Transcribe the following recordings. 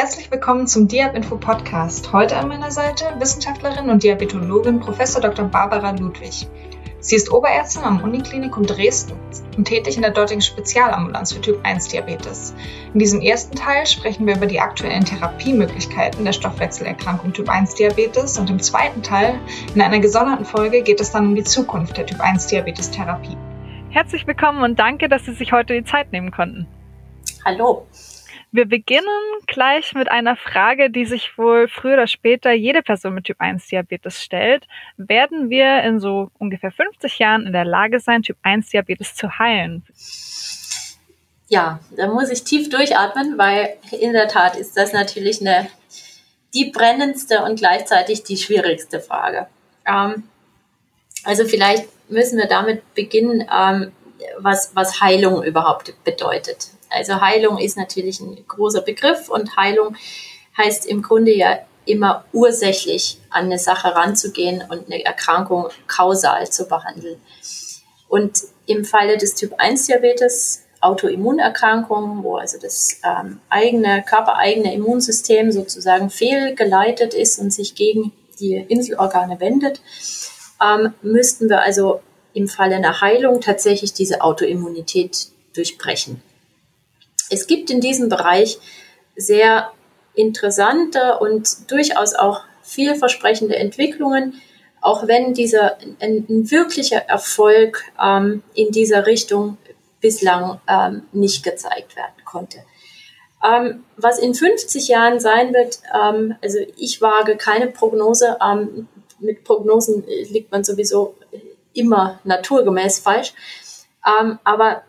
Herzlich willkommen zum Diab Info Podcast. Heute an meiner Seite Wissenschaftlerin und Diabetologin Prof. Dr. Barbara Ludwig. Sie ist Oberärztin am Uniklinikum Dresden und tätig in der dortigen Spezialambulanz für Typ 1 Diabetes. In diesem ersten Teil sprechen wir über die aktuellen Therapiemöglichkeiten der Stoffwechselerkrankung Typ 1 Diabetes und im zweiten Teil, in einer gesonderten Folge, geht es dann um die Zukunft der Typ 1 Diabetes Therapie. Herzlich willkommen und danke, dass Sie sich heute die Zeit nehmen konnten. Hallo. Wir beginnen gleich mit einer Frage, die sich wohl früher oder später jede Person mit Typ 1 Diabetes stellt. Werden wir in so ungefähr 50 Jahren in der Lage sein, Typ 1 Diabetes zu heilen? Ja, da muss ich tief durchatmen, weil in der Tat ist das natürlich eine, die brennendste und gleichzeitig die schwierigste Frage. Ähm, also vielleicht müssen wir damit beginnen, ähm, was, was Heilung überhaupt bedeutet. Also Heilung ist natürlich ein großer Begriff und Heilung heißt im Grunde ja immer ursächlich an eine Sache ranzugehen und eine Erkrankung kausal zu behandeln. Und im Falle des Typ 1 Diabetes, Autoimmunerkrankungen, wo also das ähm, eigene, körpereigene Immunsystem sozusagen fehlgeleitet ist und sich gegen die Inselorgane wendet, ähm, müssten wir also im Falle einer Heilung tatsächlich diese Autoimmunität durchbrechen. Es gibt in diesem Bereich sehr interessante und durchaus auch vielversprechende Entwicklungen, auch wenn dieser ein, ein wirklicher Erfolg ähm, in dieser Richtung bislang ähm, nicht gezeigt werden konnte. Ähm, was in 50 Jahren sein wird, ähm, also ich wage keine Prognose. Ähm, mit Prognosen liegt man sowieso immer naturgemäß falsch. Ähm, aber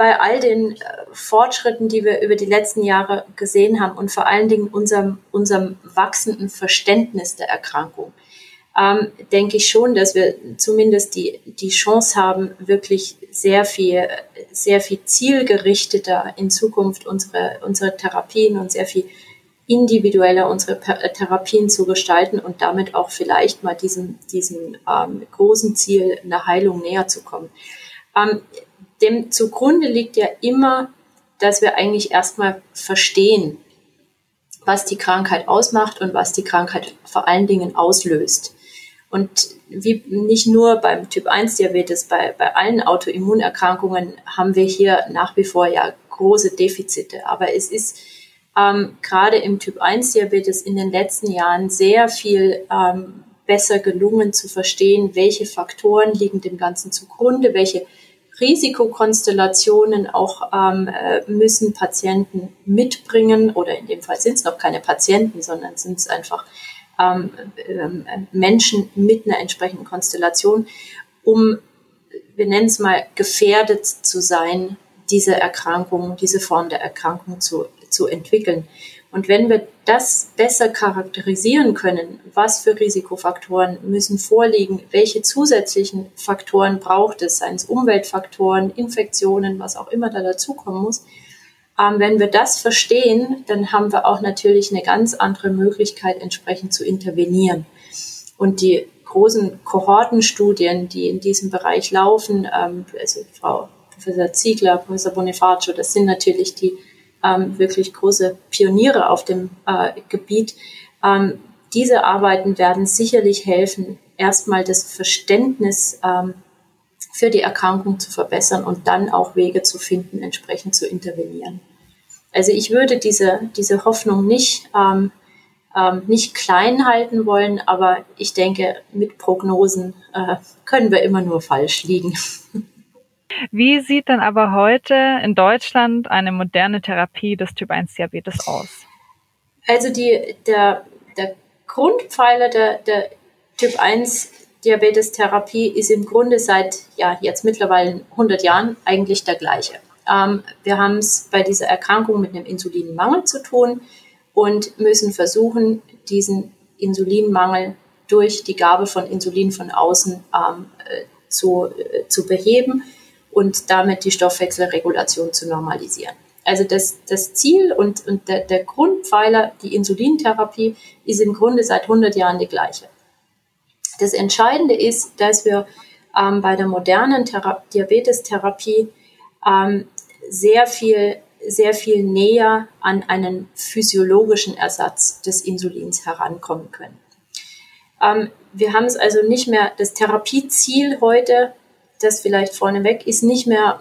bei all den äh, Fortschritten, die wir über die letzten Jahre gesehen haben und vor allen Dingen unserem, unserem wachsenden Verständnis der Erkrankung, ähm, denke ich schon, dass wir zumindest die, die Chance haben, wirklich sehr viel, sehr viel zielgerichteter in Zukunft unsere, unsere Therapien und sehr viel individueller unsere äh, Therapien zu gestalten und damit auch vielleicht mal diesem, diesem ähm, großen Ziel einer Heilung näher zu kommen. Ähm, dem zugrunde liegt ja immer, dass wir eigentlich erstmal verstehen, was die Krankheit ausmacht und was die Krankheit vor allen Dingen auslöst. Und wie nicht nur beim Typ 1 Diabetes, bei, bei allen Autoimmunerkrankungen haben wir hier nach wie vor ja große Defizite. Aber es ist ähm, gerade im Typ 1 Diabetes in den letzten Jahren sehr viel ähm, besser gelungen zu verstehen, welche Faktoren liegen dem Ganzen zugrunde, welche Risikokonstellationen auch ähm, äh, müssen Patienten mitbringen oder in dem Fall sind es noch keine Patienten, sondern sind es einfach ähm, ähm, Menschen mit einer entsprechenden Konstellation, um, wir nennen es mal, gefährdet zu sein, diese Erkrankung, diese Form der Erkrankung zu, zu entwickeln. Und wenn wir das besser charakterisieren können, was für Risikofaktoren müssen vorliegen, welche zusätzlichen Faktoren braucht es, seien es Umweltfaktoren, Infektionen, was auch immer da dazukommen muss, ähm, wenn wir das verstehen, dann haben wir auch natürlich eine ganz andere Möglichkeit, entsprechend zu intervenieren. Und die großen Kohortenstudien, die in diesem Bereich laufen, ähm, also Frau Professor Ziegler, Professor Bonifacio, das sind natürlich die ähm, wirklich große Pioniere auf dem äh, Gebiet. Ähm, diese Arbeiten werden sicherlich helfen, erstmal das Verständnis ähm, für die Erkrankung zu verbessern und dann auch Wege zu finden, entsprechend zu intervenieren. Also ich würde diese, diese Hoffnung nicht, ähm, ähm, nicht klein halten wollen, aber ich denke, mit Prognosen äh, können wir immer nur falsch liegen. Wie sieht denn aber heute in Deutschland eine moderne Therapie des Typ 1 Diabetes aus? Also die, der, der Grundpfeiler der, der Typ 1 Diabetes Therapie ist im Grunde seit ja, jetzt mittlerweile 100 Jahren eigentlich der gleiche. Ähm, wir haben es bei dieser Erkrankung mit einem Insulinmangel zu tun und müssen versuchen, diesen Insulinmangel durch die Gabe von Insulin von außen ähm, äh, zu, äh, zu beheben und damit die Stoffwechselregulation zu normalisieren. Also das, das Ziel und, und der, der Grundpfeiler, die Insulintherapie, ist im Grunde seit 100 Jahren die gleiche. Das Entscheidende ist, dass wir ähm, bei der modernen Thera Diabetestherapie ähm, sehr viel sehr viel näher an einen physiologischen Ersatz des Insulins herankommen können. Ähm, wir haben es also nicht mehr, das Therapieziel heute, das vielleicht vorneweg ist, nicht mehr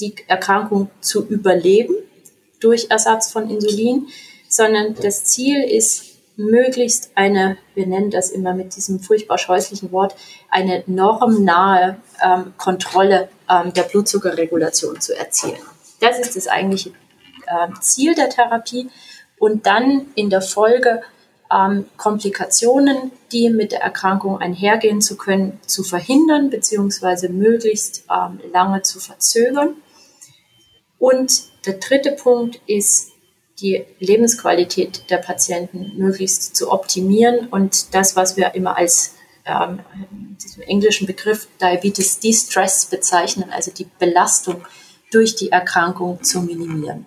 die Erkrankung zu überleben durch Ersatz von Insulin, sondern das Ziel ist, möglichst eine, wir nennen das immer mit diesem furchtbar scheußlichen Wort, eine normnahe ähm, Kontrolle ähm, der Blutzuckerregulation zu erzielen. Das ist das eigentliche äh, Ziel der Therapie. Und dann in der Folge ähm, Komplikationen, die mit der Erkrankung einhergehen zu können, zu verhindern bzw. möglichst ähm, lange zu verzögern. Und der dritte Punkt ist, die Lebensqualität der Patienten möglichst zu optimieren und das, was wir immer als ähm, diesem englischen Begriff Diabetes Distress bezeichnen, also die Belastung durch die Erkrankung zu minimieren.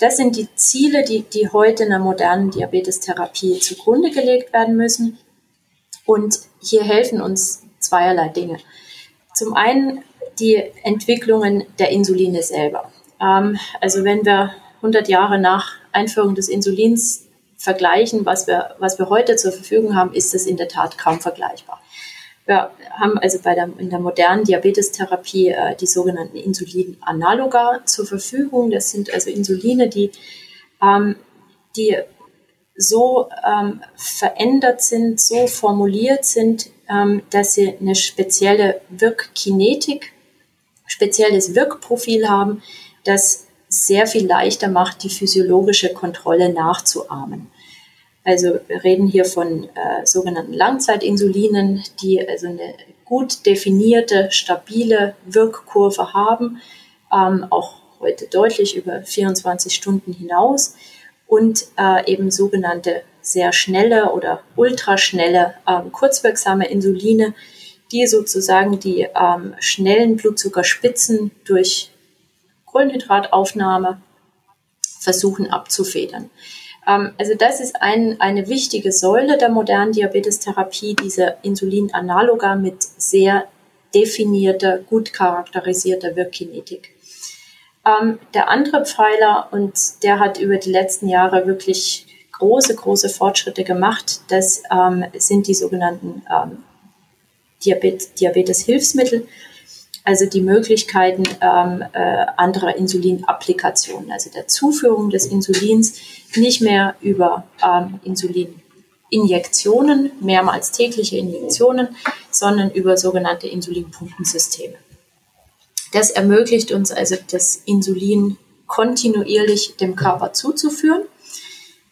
Das sind die Ziele, die, die heute in der modernen Diabetestherapie zugrunde gelegt werden müssen. Und hier helfen uns zweierlei Dinge. Zum einen die Entwicklungen der Insuline selber. Ähm, also wenn wir 100 Jahre nach Einführung des Insulins vergleichen, was wir, was wir heute zur Verfügung haben, ist es in der Tat kaum vergleichbar. Wir haben also bei der, in der modernen Diabetestherapie äh, die sogenannten Insulinanaloga zur Verfügung. Das sind also Insuline, die, ähm, die so ähm, verändert sind, so formuliert sind, ähm, dass sie eine spezielle Wirkkinetik, spezielles Wirkprofil haben, das sehr viel leichter macht, die physiologische Kontrolle nachzuahmen. Also wir reden hier von äh, sogenannten Langzeitinsulinen, die also eine gut definierte, stabile Wirkkurve haben, ähm, auch heute deutlich über 24 Stunden hinaus und äh, eben sogenannte sehr schnelle oder ultraschnelle ähm, kurzwirksame Insuline, die sozusagen die ähm, schnellen Blutzuckerspitzen durch Kohlenhydrataufnahme versuchen abzufedern. Ähm, also das ist ein, eine wichtige Säule der modernen Diabetestherapie, diese Insulinanaloga mit sehr definierter, gut charakterisierter Wirkkinetik. Ähm, der andere Pfeiler, und der hat über die letzten Jahre wirklich große, große Fortschritte gemacht, das ähm, sind die sogenannten ähm, Diabetes, Diabetes-Hilfsmittel also die Möglichkeiten ähm, äh, anderer Insulinapplikationen, also der Zuführung des Insulins nicht mehr über ähm, Insulininjektionen, mehrmals tägliche Injektionen, sondern über sogenannte Insulinpumpensysteme. Das ermöglicht uns also das Insulin kontinuierlich dem Körper zuzuführen,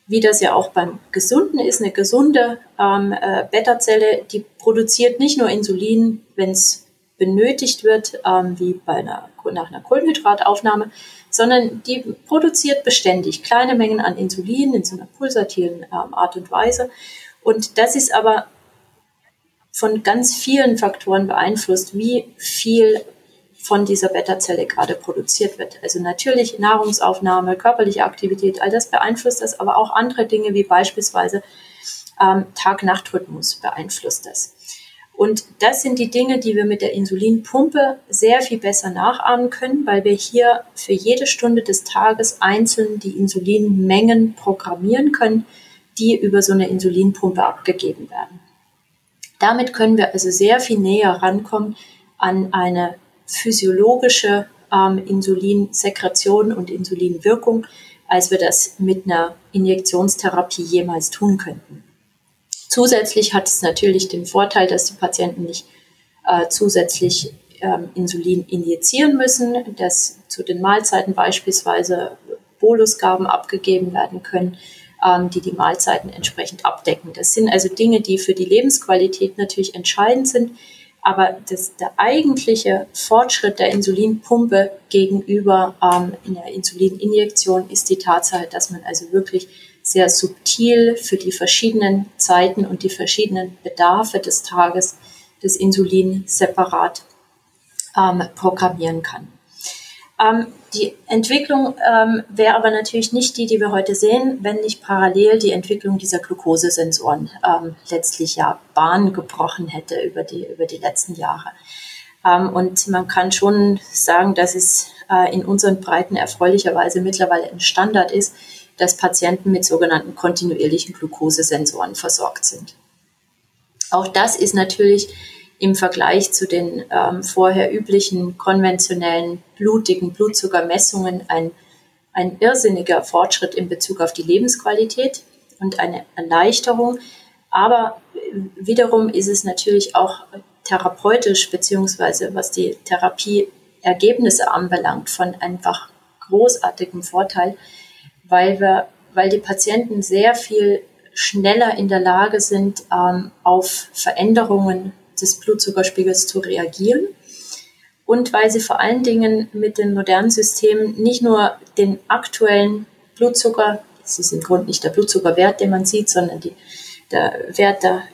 wie das ja auch beim Gesunden ist. Eine gesunde ähm, äh, Beta-Zelle, die produziert nicht nur Insulin, wenn es benötigt wird, ähm, wie bei einer, nach einer Kohlenhydrataufnahme, sondern die produziert beständig kleine Mengen an Insulin in so einer pulsatilen ähm, Art und Weise. Und das ist aber von ganz vielen Faktoren beeinflusst, wie viel von dieser Beta-Zelle gerade produziert wird. Also natürlich Nahrungsaufnahme, körperliche Aktivität, all das beeinflusst das, aber auch andere Dinge wie beispielsweise ähm, Tag-Nacht-Rhythmus beeinflusst das. Und das sind die Dinge, die wir mit der Insulinpumpe sehr viel besser nachahmen können, weil wir hier für jede Stunde des Tages einzeln die Insulinmengen programmieren können, die über so eine Insulinpumpe abgegeben werden. Damit können wir also sehr viel näher rankommen an eine physiologische ähm, Insulinsekretion und Insulinwirkung, als wir das mit einer Injektionstherapie jemals tun könnten. Zusätzlich hat es natürlich den Vorteil, dass die Patienten nicht äh, zusätzlich ähm, Insulin injizieren müssen, dass zu den Mahlzeiten beispielsweise Bolusgaben abgegeben werden können, ähm, die die Mahlzeiten entsprechend abdecken. Das sind also Dinge, die für die Lebensqualität natürlich entscheidend sind. Aber das, der eigentliche Fortschritt der Insulinpumpe gegenüber ähm, in der Insulininjektion ist die Tatsache, dass man also wirklich sehr subtil für die verschiedenen Zeiten und die verschiedenen Bedarfe des Tages das Insulin separat ähm, programmieren kann. Ähm, die Entwicklung ähm, wäre aber natürlich nicht die, die wir heute sehen, wenn nicht parallel die Entwicklung dieser Glukosesensoren ähm, letztlich ja Bahn gebrochen hätte über die, über die letzten Jahre. Ähm, und man kann schon sagen, dass es äh, in unseren Breiten erfreulicherweise mittlerweile ein Standard ist, dass Patienten mit sogenannten kontinuierlichen Glukosesensoren versorgt sind. Auch das ist natürlich im Vergleich zu den ähm, vorher üblichen konventionellen blutigen Blutzuckermessungen ein, ein irrsinniger Fortschritt in Bezug auf die Lebensqualität und eine Erleichterung. Aber wiederum ist es natürlich auch therapeutisch beziehungsweise was die Therapieergebnisse anbelangt von einfach großartigem Vorteil, weil wir, weil die Patienten sehr viel schneller in der Lage sind, ähm, auf Veränderungen des Blutzuckerspiegels zu reagieren und weil sie vor allen Dingen mit den modernen Systemen nicht nur den aktuellen Blutzucker, es ist im Grunde nicht der Blutzuckerwert, den man sieht, sondern die, der Wert der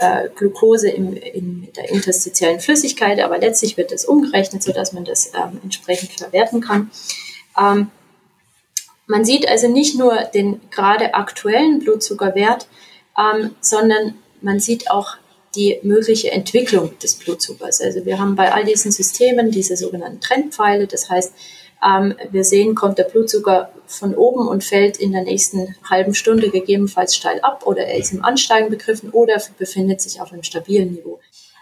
äh, Glucose im, in der interstitiellen Flüssigkeit, aber letztlich wird das umgerechnet, sodass man das ähm, entsprechend verwerten kann. Ähm, man sieht also nicht nur den gerade aktuellen Blutzuckerwert, ähm, sondern man sieht auch die mögliche Entwicklung des Blutzuckers. Also wir haben bei all diesen Systemen diese sogenannten Trendpfeile. Das heißt, ähm, wir sehen, kommt der Blutzucker von oben und fällt in der nächsten halben Stunde gegebenenfalls steil ab oder er ist im Ansteigen begriffen oder befindet sich auf einem stabilen Niveau.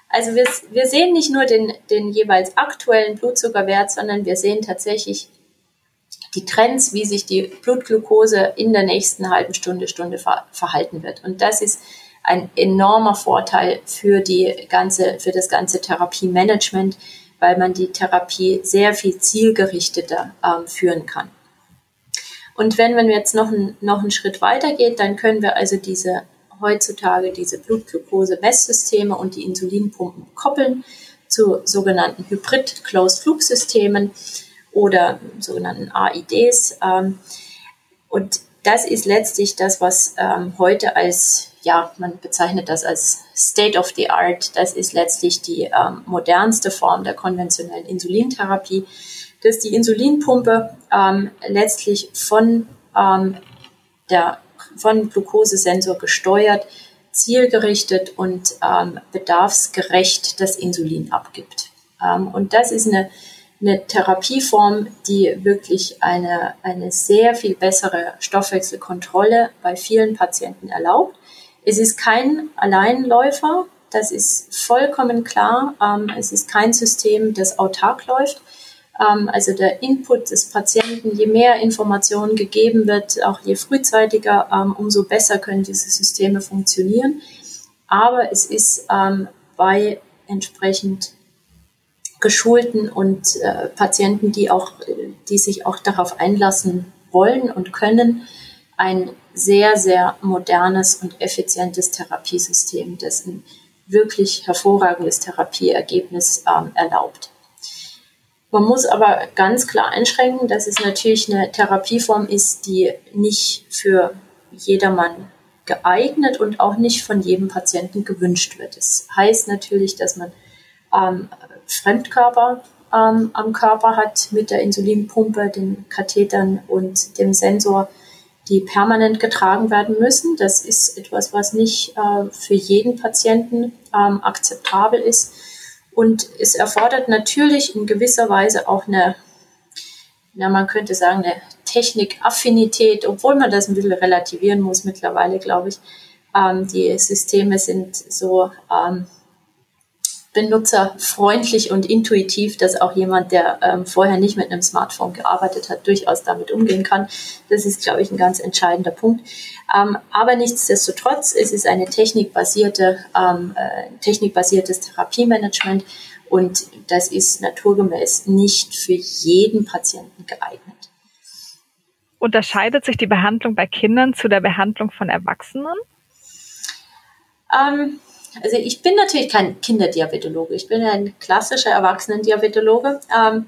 Also wir, wir sehen nicht nur den, den jeweils aktuellen Blutzuckerwert, sondern wir sehen tatsächlich die Trends, wie sich die Blutglucose in der nächsten halben Stunde, Stunde ver verhalten wird. Und das ist ein enormer Vorteil für die ganze, für das ganze Therapiemanagement, weil man die Therapie sehr viel zielgerichteter ähm, führen kann. Und wenn man jetzt noch, ein, noch einen Schritt weiter geht, dann können wir also diese heutzutage diese Blutglucose-Messsysteme und die Insulinpumpen koppeln zu sogenannten Hybrid-Closed-Loop-Systemen oder sogenannten AIDs. Ähm, und das ist letztlich das, was ähm, heute als ja, man bezeichnet das als State of the Art. Das ist letztlich die ähm, modernste Form der konventionellen Insulintherapie, dass die Insulinpumpe ähm, letztlich von ähm, der von Glukosesensor gesteuert, zielgerichtet und ähm, bedarfsgerecht das Insulin abgibt. Ähm, und das ist eine, eine Therapieform, die wirklich eine, eine sehr viel bessere Stoffwechselkontrolle bei vielen Patienten erlaubt es ist kein Alleinläufer, das ist vollkommen klar. Ähm, es ist kein System, das autark läuft. Ähm, also der Input des Patienten, je mehr Informationen gegeben wird, auch je frühzeitiger, ähm, umso besser können diese Systeme funktionieren. Aber es ist bei entsprechend geschulten und äh, Patienten, die auch, die sich auch darauf einlassen wollen und können, ein sehr, sehr modernes und effizientes Therapiesystem, das ein wirklich hervorragendes Therapieergebnis ähm, erlaubt. Man muss aber ganz klar einschränken, dass es natürlich eine Therapieform ist, die nicht für jedermann geeignet und auch nicht von jedem Patienten gewünscht wird. Das heißt natürlich, dass man ähm, Fremdkörper ähm, am Körper hat mit der Insulinpumpe, den Kathetern und dem Sensor, die permanent getragen werden müssen. Das ist etwas, was nicht äh, für jeden Patienten ähm, akzeptabel ist. Und es erfordert natürlich in gewisser Weise auch eine, na, man könnte sagen, eine Technikaffinität, obwohl man das ein bisschen relativieren muss mittlerweile, glaube ich. Ähm, die Systeme sind so ähm, benutzerfreundlich und intuitiv, dass auch jemand, der ähm, vorher nicht mit einem Smartphone gearbeitet hat, durchaus damit umgehen kann. Das ist, glaube ich, ein ganz entscheidender Punkt. Ähm, aber nichtsdestotrotz, es ist eine technikbasierte, ähm, äh, technikbasiertes Therapiemanagement und das ist naturgemäß nicht für jeden Patienten geeignet. Unterscheidet sich die Behandlung bei Kindern zu der Behandlung von Erwachsenen? Ähm, also ich bin natürlich kein Kinderdiabetologe, ich bin ein klassischer Erwachsenendiabetologe. Ähm,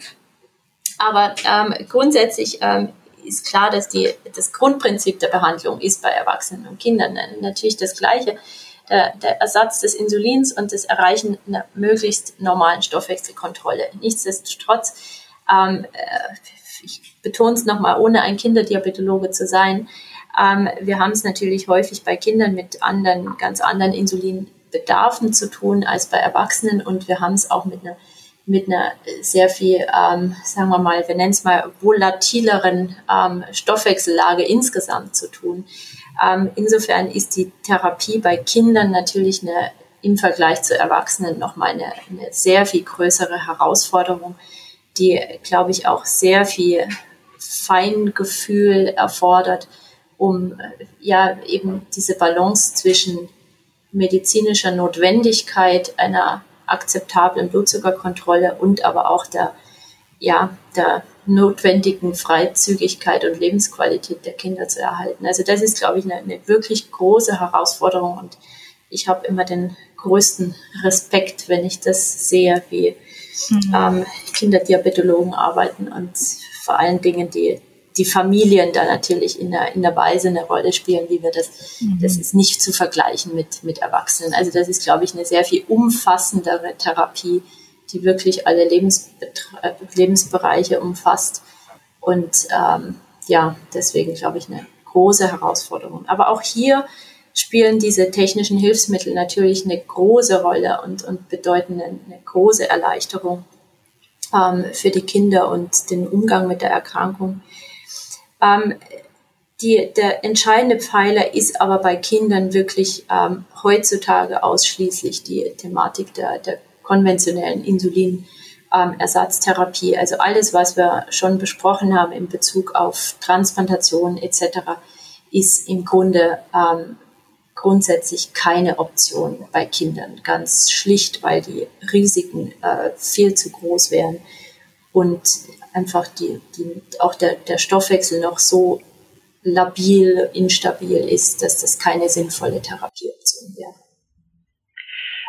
aber ähm, grundsätzlich ähm, ist klar, dass die, das Grundprinzip der Behandlung ist bei Erwachsenen und Kindern natürlich das gleiche. Der, der Ersatz des Insulins und das Erreichen einer möglichst normalen Stoffwechselkontrolle. Nichtsdestotrotz, ähm, äh, ich betone es nochmal, ohne ein Kinderdiabetologe zu sein, ähm, wir haben es natürlich häufig bei Kindern mit anderen, ganz anderen Insulin Bedarfen zu tun als bei Erwachsenen und wir haben es auch mit einer mit einer sehr viel, ähm, sagen wir mal, wir nennen es mal volatileren ähm, Stoffwechsellage insgesamt zu tun. Ähm, insofern ist die Therapie bei Kindern natürlich eine, im Vergleich zu Erwachsenen nochmal eine, eine sehr viel größere Herausforderung, die, glaube ich, auch sehr viel Feingefühl erfordert, um äh, ja eben diese Balance zwischen medizinischer Notwendigkeit einer akzeptablen Blutzuckerkontrolle und aber auch der, ja, der notwendigen Freizügigkeit und Lebensqualität der Kinder zu erhalten. Also das ist, glaube ich, eine, eine wirklich große Herausforderung und ich habe immer den größten Respekt, wenn ich das sehe, wie mhm. ähm, Kinderdiabetologen arbeiten und vor allen Dingen die die Familien da natürlich in der, in der Weise eine Rolle spielen, wie wir das, mhm. das ist nicht zu vergleichen mit, mit Erwachsenen. Also das ist, glaube ich, eine sehr viel umfassendere Therapie, die wirklich alle Lebensbereiche umfasst. Und ähm, ja, deswegen glaube ich eine große Herausforderung. Aber auch hier spielen diese technischen Hilfsmittel natürlich eine große Rolle und, und bedeuten eine, eine große Erleichterung ähm, für die Kinder und den Umgang mit der Erkrankung. Ähm, die, der entscheidende Pfeiler ist aber bei Kindern wirklich ähm, heutzutage ausschließlich die Thematik der, der konventionellen Insulinersatztherapie. Ähm, also alles, was wir schon besprochen haben in Bezug auf Transplantation etc., ist im Grunde ähm, grundsätzlich keine Option bei Kindern. Ganz schlicht, weil die Risiken äh, viel zu groß wären und einfach die, die, auch der, der Stoffwechsel noch so labil, instabil ist, dass das keine sinnvolle Therapieoption wäre.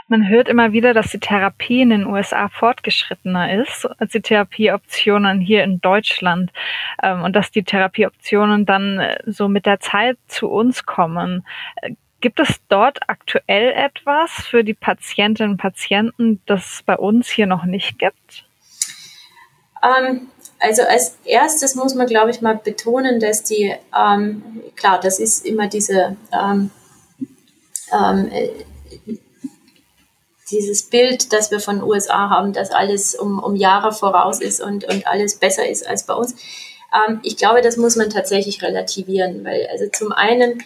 Man hört immer wieder, dass die Therapie in den USA fortgeschrittener ist als die Therapieoptionen hier in Deutschland ähm, und dass die Therapieoptionen dann äh, so mit der Zeit zu uns kommen. Gibt es dort aktuell etwas für die Patientinnen und Patienten, das es bei uns hier noch nicht gibt? Ähm, also als erstes muss man, glaube ich, mal betonen, dass die, ähm, klar, das ist immer diese, ähm, äh, dieses Bild, das wir von USA haben, dass alles um, um Jahre voraus ist und, und alles besser ist als bei uns. Ähm, ich glaube, das muss man tatsächlich relativieren, weil also zum einen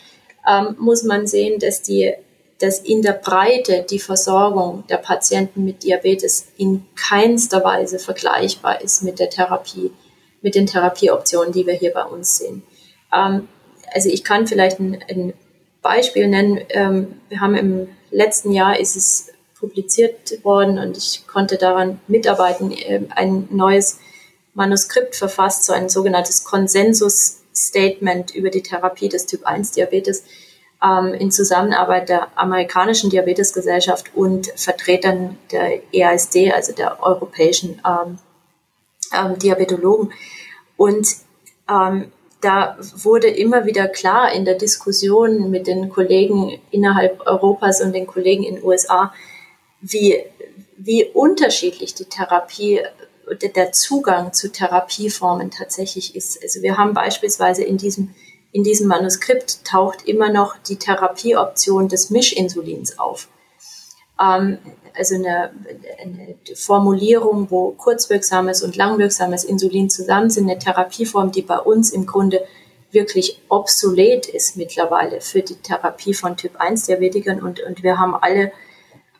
ähm, muss man sehen, dass die dass in der Breite die Versorgung der Patienten mit Diabetes in keinster Weise vergleichbar ist mit der Therapie, mit den Therapieoptionen, die wir hier bei uns sehen. Ähm, also ich kann vielleicht ein, ein Beispiel nennen. Ähm, wir haben im letzten Jahr ist es publiziert worden und ich konnte daran mitarbeiten, äh, ein neues Manuskript verfasst, so ein sogenanntes Konsensus-Statement über die Therapie des Typ 1 Diabetes ähm, in Zusammenarbeit der amerikanischen Diabetesgesellschaft und Vertretern der EASD, also der europäischen ähm, ähm, Diabetologen. Und ähm, da wurde immer wieder klar in der Diskussion mit den Kollegen innerhalb Europas und den Kollegen in den USA, wie, wie unterschiedlich die Therapie, der Zugang zu Therapieformen tatsächlich ist. Also wir haben beispielsweise in diesem in diesem Manuskript taucht immer noch die Therapieoption des Mischinsulins auf. Ähm, also eine, eine, Formulierung, wo kurzwirksames und langwirksames Insulin zusammen sind, eine Therapieform, die bei uns im Grunde wirklich obsolet ist mittlerweile für die Therapie von Typ 1 Diabetikern und, und wir haben alle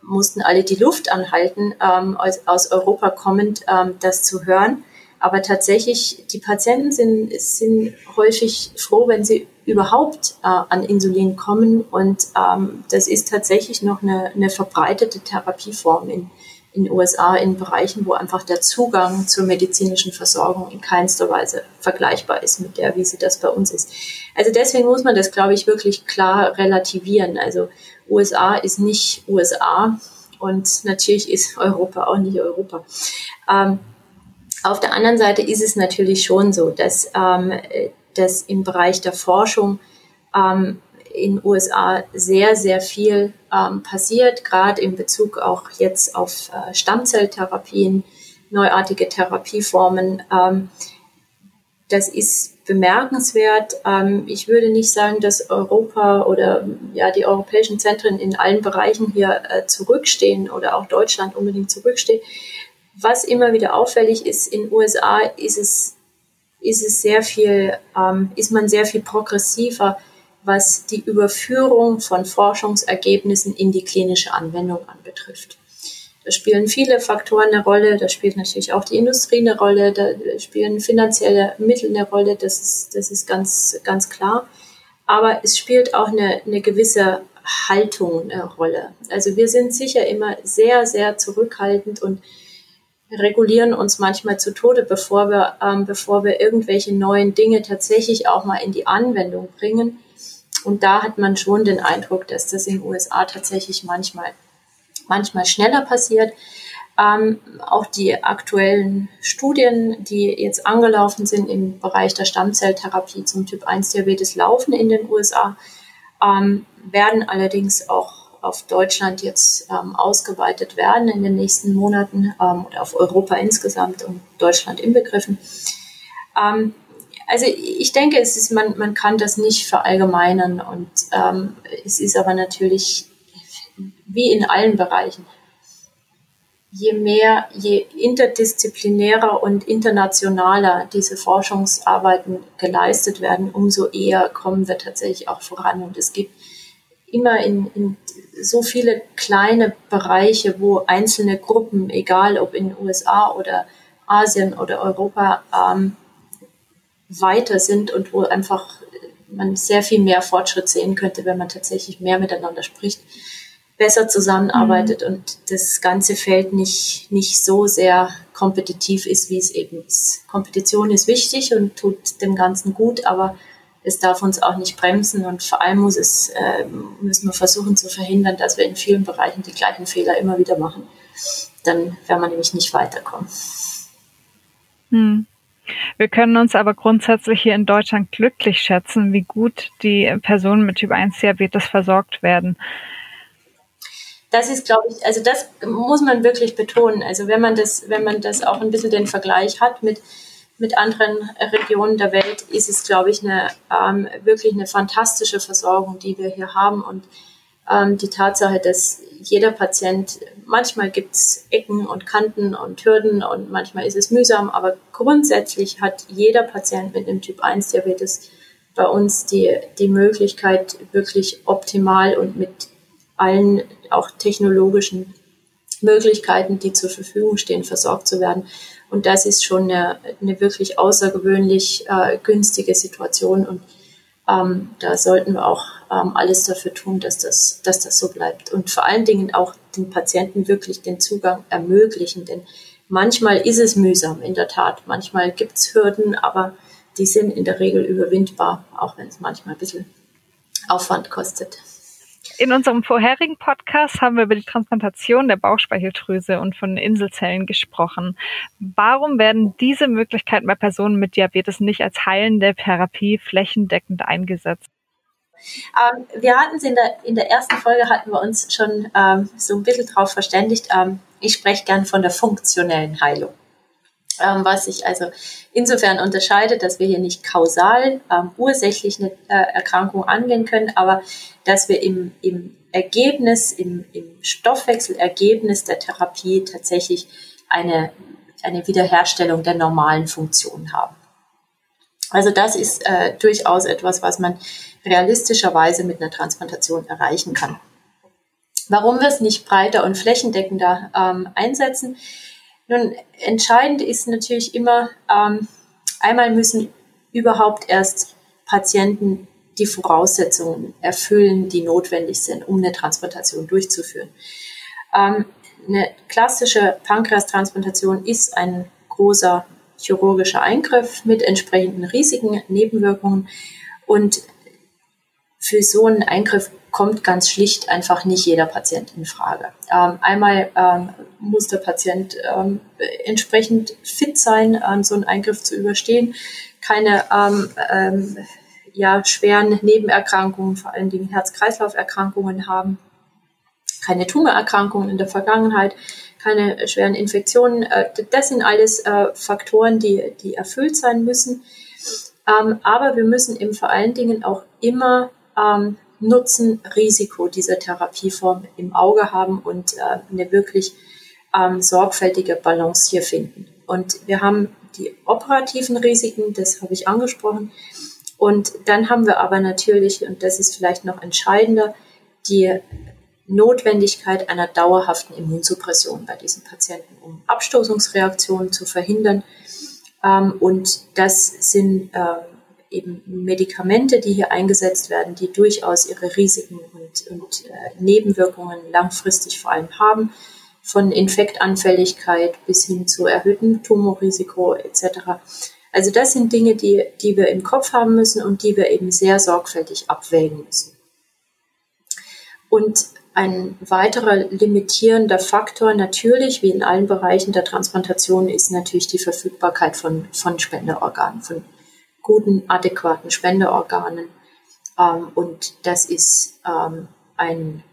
mussten alle die Luft anhalten, ähm, aus, aus Europa kommend, ähm, das zu hören. Aber tatsächlich, die Patienten sind, sind häufig froh, wenn sie überhaupt äh, an Insulin kommen. Und ähm, das ist tatsächlich noch eine, eine verbreitete Therapieform in, den USA, in Bereichen, wo einfach der Zugang zur medizinischen Versorgung in keinster Weise vergleichbar ist mit der, wie sie das bei uns ist. Also deswegen muss man das, glaube ich, wirklich klar relativieren. Also USA ist nicht USA und natürlich ist Europa auch nicht Europa. Ähm, auf der anderen Seite ist es natürlich schon so, dass, ähm, dass im Bereich der Forschung ähm, in den USA sehr, sehr viel ähm, passiert, gerade in Bezug auch jetzt auf äh, Stammzelltherapien, neuartige Therapieformen. Ähm, das ist bemerkenswert. Ähm, ich würde nicht sagen, dass Europa oder ja die europäischen Zentren in allen Bereichen hier äh, zurückstehen oder auch Deutschland unbedingt zurücksteht Was immer wieder auffällig ist, in USA ist es, ist es sehr viel, ähm, ist man sehr viel progressiver, was die Überführung von Forschungsergebnissen in die klinische Anwendung anbetrifft. Da spielen viele Faktoren eine Rolle, da spielt natürlich auch die Industrie eine Rolle, da spielen finanzielle Mittel eine Rolle, das ist, das ist ganz, ganz klar. Aber es spielt auch eine, eine gewisse Haltung eine Rolle. Also wir sind sicher immer sehr, sehr zurückhaltend und regulieren uns manchmal zu Tode, bevor wir, ähm, bevor wir irgendwelche neuen Dinge tatsächlich auch mal in die Anwendung bringen. Und da hat man schon den Eindruck, dass das in den USA tatsächlich manchmal, manchmal schneller passiert. Ähm, auch die aktuellen Studien, die jetzt angelaufen sind im Bereich der Stammzelltherapie zum Typ 1 Diabetes laufen in den USA, ähm, werden allerdings auch auf Deutschland jetzt ähm, ausgeweitet werden in den nächsten Monaten ähm, oder auf Europa insgesamt und Deutschland inbegriffen. Ähm, also ich denke, es ist, man, man kann das nicht verallgemeinern und ähm, es ist aber natürlich wie in allen Bereichen. Je mehr, je interdisziplinärer und internationaler diese Forschungsarbeiten geleistet werden, umso eher kommen wir tatsächlich auch voran. Und es gibt immer in, in so viele kleine Bereiche, wo einzelne Gruppen, egal ob in den USA oder Asien oder Europa, ähm, weiter sind und wo einfach man sehr viel mehr Fortschritt sehen könnte, wenn man tatsächlich mehr miteinander spricht, besser zusammenarbeitet mhm. und das ganze Feld nicht, nicht so sehr kompetitiv ist, wie es eben ist. Kompetition ist wichtig und tut dem Ganzen gut, aber es darf uns auch nicht bremsen und vor allem muss es, äh, müssen wir versuchen zu verhindern, dass wir in vielen Bereichen die gleichen Fehler immer wieder machen. Dann werden wir nämlich nicht weiterkommen. Hm. Wir können uns aber grundsätzlich hier in Deutschland glücklich schätzen, wie gut die Personen mit Typ 1 Diabetes versorgt werden. Das ist, glaube ich, also das muss man wirklich betonen. Also wenn man das, wenn man das auch ein bisschen den Vergleich hat mit, mit anderen Regionen der Welt, ist es, glaube ich, eine, ähm, wirklich eine fantastische Versorgung, die wir hier haben. Und ähm, die Tatsache, dass jeder Patient, manchmal gibt es Ecken und Kanten und Hürden und manchmal ist es mühsam, aber grundsätzlich hat jeder Patient mit einem Typ 1 Diabetes bei uns die, die Möglichkeit, wirklich optimal und mit allen auch technologischen Möglichkeiten, die zur Verfügung stehen, versorgt zu werden. Und das ist schon eine, eine wirklich außergewöhnlich äh, günstige Situation. Und ähm, da sollten wir auch ähm, alles dafür tun, dass das, dass das so bleibt. Und vor allen Dingen auch den Patienten wirklich den Zugang ermöglichen. Denn manchmal ist es mühsam, in der Tat. Manchmal gibt es Hürden, aber die sind in der Regel überwindbar, auch wenn es manchmal ein bisschen Aufwand kostet. In unserem vorherigen Podcast haben wir über die Transplantation der Bauchspeicheldrüse und von Inselzellen gesprochen. Warum werden diese Möglichkeiten bei Personen mit Diabetes nicht als heilende Therapie flächendeckend eingesetzt? Ähm, wir hatten es in der, in der ersten Folge, hatten wir uns schon ähm, so ein bisschen drauf verständigt. Ähm, ich spreche gern von der funktionellen Heilung. Ähm, was sich also insofern unterscheidet, dass wir hier nicht kausal, ähm, ursächlich eine äh, Erkrankung angehen können, aber dass wir im, im Ergebnis, im, im Stoffwechselergebnis der Therapie tatsächlich eine, eine Wiederherstellung der normalen Funktion haben. Also das ist äh, durchaus etwas, was man realistischerweise mit einer Transplantation erreichen kann. Warum wir es nicht breiter und flächendeckender ähm, einsetzen? Nun, entscheidend ist natürlich immer, ähm, einmal müssen überhaupt erst Patienten die Voraussetzungen erfüllen, die notwendig sind, um eine Transplantation durchzuführen. Ähm, eine klassische Pankreastransplantation ist ein großer chirurgischer Eingriff mit entsprechenden Risiken, Nebenwirkungen. Und für so einen Eingriff kommt ganz schlicht einfach nicht jeder Patient in Frage. Ähm, einmal ähm, muss der Patient ähm, entsprechend fit sein, ähm, so einen Eingriff zu überstehen, keine ähm, ähm, ja, schweren Nebenerkrankungen, vor allen Dingen Herz-Kreislauf-Erkrankungen haben, keine Tumorerkrankungen in der Vergangenheit, keine schweren Infektionen. Äh, das sind alles äh, Faktoren, die, die erfüllt sein müssen. aber wir eben vor allen Dingen auch immer Nutzen-Risiko dieser Therapieform im Auge haben und äh, eine wirklich ähm, sorgfältige Balance hier finden. Und wir haben die operativen Risiken, das habe ich angesprochen. Und dann haben wir aber natürlich, und das ist vielleicht noch entscheidender, die Notwendigkeit einer dauerhaften Immunsuppression bei diesen Patienten, um Abstoßungsreaktionen zu verhindern. Ähm, und das sind ähm, eben Medikamente, die hier eingesetzt werden, die durchaus ihre Risiken und, und äh, Nebenwirkungen langfristig vor allem haben, von Infektanfälligkeit bis hin zu erhöhtem Tumorrisiko etc. Also das sind Dinge, die, die wir im Kopf haben müssen und die wir eben sehr sorgfältig abwägen müssen. Und ein weiterer limitierender Faktor natürlich, wie in allen Bereichen der Transplantation, ist natürlich die Verfügbarkeit von, von Spenderorganen, von guten, adäquaten Spenderorganen. Ähm, und das ist ähm, ein,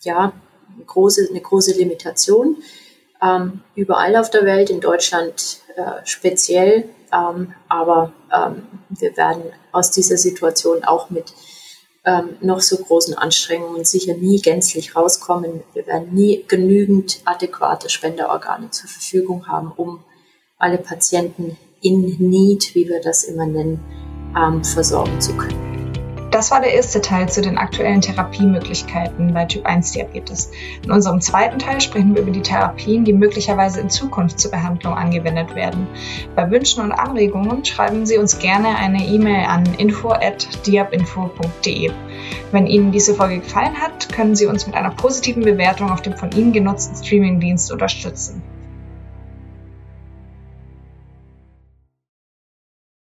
ja, eine große, eine große Limitation. Ähm, überall auf der Welt, in Deutschland äh, speziell, ähm, aber ähm, wir werden aus dieser Situation auch mit ähm, noch so großen Anstrengungen sicher nie gänzlich rauskommen. Wir werden nie genügend adäquate Spenderorgane zur Verfügung haben, um alle Patienten in Need, wie wir das immer nennen, ähm, versorgen zu können. Das war der erste Teil zu den aktuellen Therapiemöglichkeiten bei Typ-1-Diabetes. In unserem zweiten Teil sprechen wir über die Therapien, die möglicherweise in Zukunft zur Behandlung angewendet werden. Bei Wünschen und Anregungen schreiben Sie uns gerne eine E-Mail an info@diabinfo.de. Wenn Ihnen diese Folge gefallen hat, können Sie uns mit einer positiven Bewertung auf dem von Ihnen genutzten Streamingdienst unterstützen.